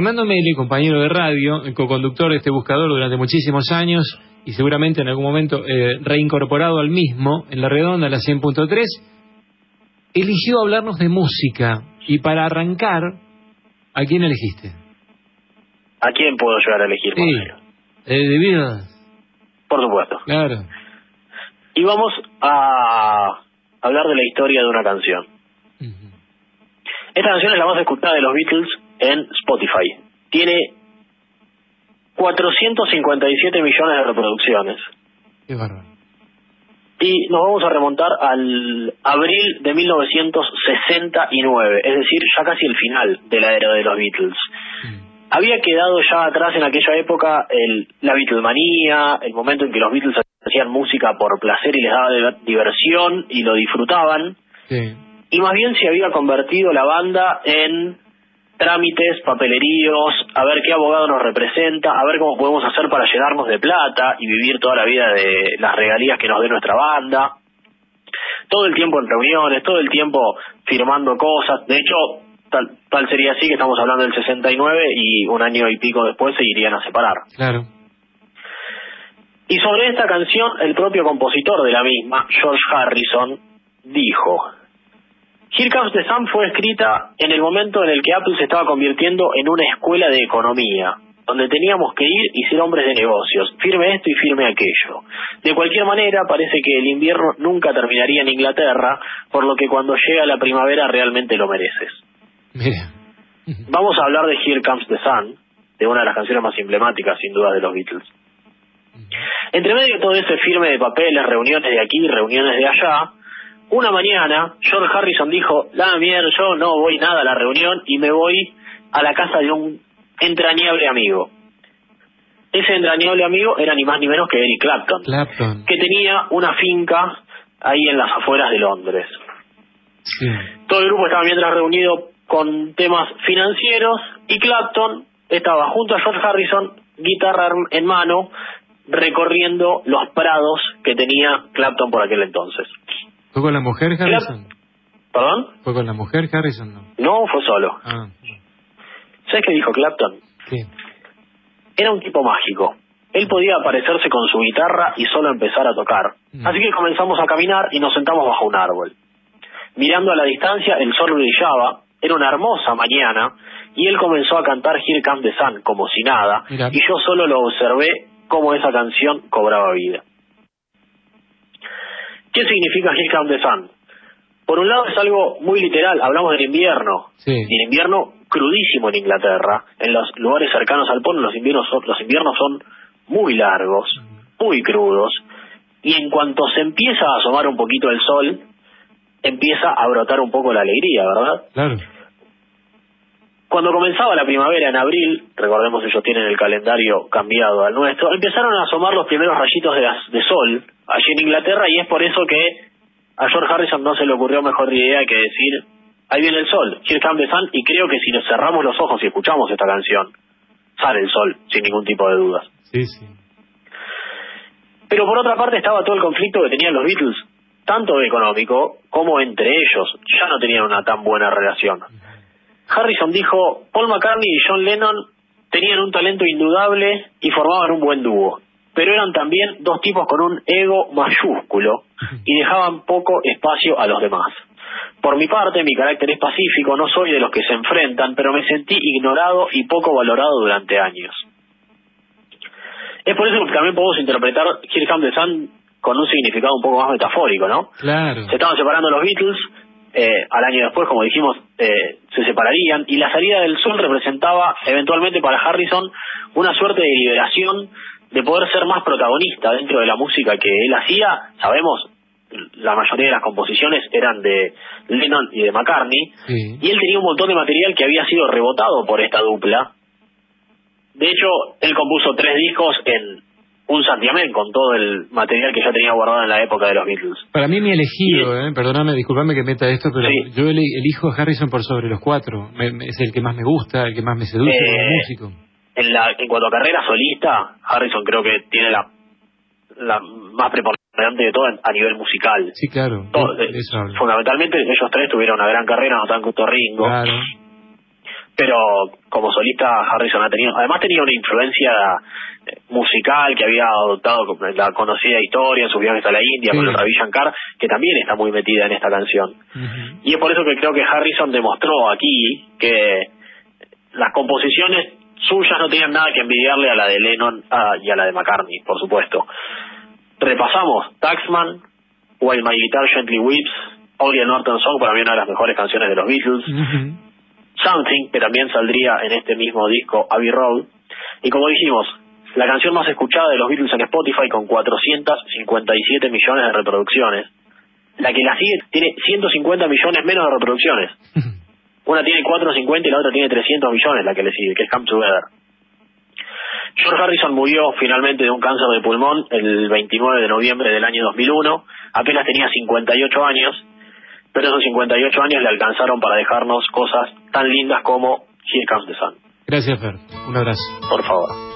Fernando Meli, compañero de radio, co-conductor de este buscador durante muchísimos años y seguramente en algún momento eh, reincorporado al mismo en la redonda, la 100.3, eligió hablarnos de música. Y para arrancar, ¿a quién elegiste? ¿A quién puedo llegar a elegir? Sí, eh, de Beatles. Por supuesto. Claro. Y vamos a hablar de la historia de una canción. Esta canción es la más escuchada de los Beatles en Spotify. Tiene 457 millones de reproducciones. Qué bárbaro. Y nos vamos a remontar al abril de 1969, es decir, ya casi el final de la era de los Beatles. Había quedado ya atrás en aquella época el, la Beatlemanía, el momento en que los Beatles hacían música por placer y les daba diversión y lo disfrutaban. Sí. Y más bien se había convertido la banda en trámites, papeleríos, a ver qué abogado nos representa, a ver cómo podemos hacer para llenarnos de plata y vivir toda la vida de las regalías que nos dé nuestra banda. Todo el tiempo en reuniones, todo el tiempo firmando cosas. De hecho, tal, tal sería así que estamos hablando del 69 y un año y pico después se irían a separar. Claro. Y sobre esta canción, el propio compositor de la misma, George Harrison, dijo, Here Comes the Sun fue escrita en el momento en el que Apple se estaba convirtiendo en una escuela de economía, donde teníamos que ir y ser hombres de negocios, firme esto y firme aquello. De cualquier manera, parece que el invierno nunca terminaría en Inglaterra, por lo que cuando llega la primavera realmente lo mereces. Mira. Vamos a hablar de Here Comes the Sun, de una de las canciones más emblemáticas, sin duda, de los Beatles. Entre medio de todo ese firme de papeles, reuniones de aquí, reuniones de allá, una mañana George Harrison dijo, la mierda, yo no voy nada a la reunión y me voy a la casa de un entrañable amigo. Ese entrañable amigo era ni más ni menos que Eric Clapton, Clapton. que tenía una finca ahí en las afueras de Londres. Sí. Todo el grupo estaba mientras reunido con temas financieros y Clapton estaba junto a George Harrison, guitarra en mano, recorriendo los prados que tenía Clapton por aquel entonces. ¿Fue con la mujer Harrison? ¿Perdón? ¿Fue con la mujer Harrison? No. No, fue solo. Ah, ¿Sabes qué dijo Clapton? ¿qué? Era un tipo mágico. Él podía aparecerse con su guitarra y solo empezar a tocar. Mm. Así que comenzamos a caminar y nos sentamos bajo un árbol. Mirando a la distancia, el sol brillaba, era una hermosa mañana, y él comenzó a cantar Here Comes the Sun como si nada, Mira. y yo solo lo observé cómo esa canción cobraba vida. ¿Qué significa Here Comes the Sun? Por un lado es algo muy literal, hablamos del invierno, Sí. y el invierno crudísimo en Inglaterra, en los lugares cercanos al polo los inviernos son, los inviernos son muy largos, muy crudos, y en cuanto se empieza a asomar un poquito el sol, empieza a brotar un poco la alegría, ¿verdad? Claro. Cuando comenzaba la primavera en abril, recordemos ellos tienen el calendario cambiado al nuestro, empezaron a asomar los primeros rayitos de, de sol allí en Inglaterra y es por eso que a George Harrison no se le ocurrió mejor idea que decir, ahí viene el sol, Here Comes the Sun, y creo que si nos cerramos los ojos y escuchamos esta canción, sale el sol, sin ningún tipo de dudas. Sí, sí. Pero por otra parte estaba todo el conflicto que tenían los Beatles, tanto económico como entre ellos. Ya no tenían una tan buena relación. Harrison dijo, Paul McCartney y John Lennon tenían un talento indudable y formaban un buen dúo, pero eran también dos tipos con un ego mayúsculo y dejaban poco espacio a los demás. Por mi parte, mi carácter es pacífico, no soy de los que se enfrentan, pero me sentí ignorado y poco valorado durante años. Es por eso que también podemos interpretar Here Comes the Sun con un significado un poco más metafórico, ¿no? Claro. Se estaban separando los Beatles, eh, al año después, como dijimos, eh, se separarían, y la salida del sol representaba eventualmente para Harrison una suerte de liberación, de poder ser más protagonista dentro de la música que él hacía. Sabemos, la mayoría de las composiciones eran de Lennon y de McCartney, Sí. y él tenía un montón de material que había sido rebotado por esta dupla. De hecho, él compuso tres discos en un santiamén con todo el material que ya tenía guardado en la época de los Beatles. Para mí mi elegido, eh, perdóname, disculpame que meta esto, pero Sí. yo elijo a Harrison por sobre los cuatro. Me- me- es el que más me gusta, el que más me seduce Eh, como músico. En, la, en cuanto a carrera solista, Harrison creo que tiene la, la más preponderante de todo a nivel musical. Sí, claro. Todo- hablo. fundamentalmente ellos tres tuvieron una gran carrera, no tanto Ringo. Claro. Pero como solista Harrison ha tenido, además tenía una influencia eh, musical que había adoptado la conocida historia en sus viajes a la India con el Ravi Shankar, que también está muy metida en esta canción. Y es por eso que creo que Harrison demostró aquí que las composiciones suyas no tenían nada que envidiarle a la de Lennon y a la de McCartney, por supuesto. Repasamos Taxman, While My Guitar Gently Weeps, Only a Norton Song, para mí una de las mejores canciones de los Beatles. Something, que también saldría en este mismo disco Abbey Road. Y como dijimos, la canción más escuchada de los Beatles en Spotify con 457 millones de reproducciones. La que la sigue tiene 150 millones menos de reproducciones. Una tiene 450 y la otra tiene 300 millones, la que le sigue, que es Come Together. George Harrison murió finalmente de un cáncer de pulmón el 29 de noviembre del año 2001. Apenas tenía 58 años pero esos 58 años le alcanzaron para dejarnos cosas tan lindas como Here Comes the Sun. Gracias, Fer. Un abrazo. Por favor.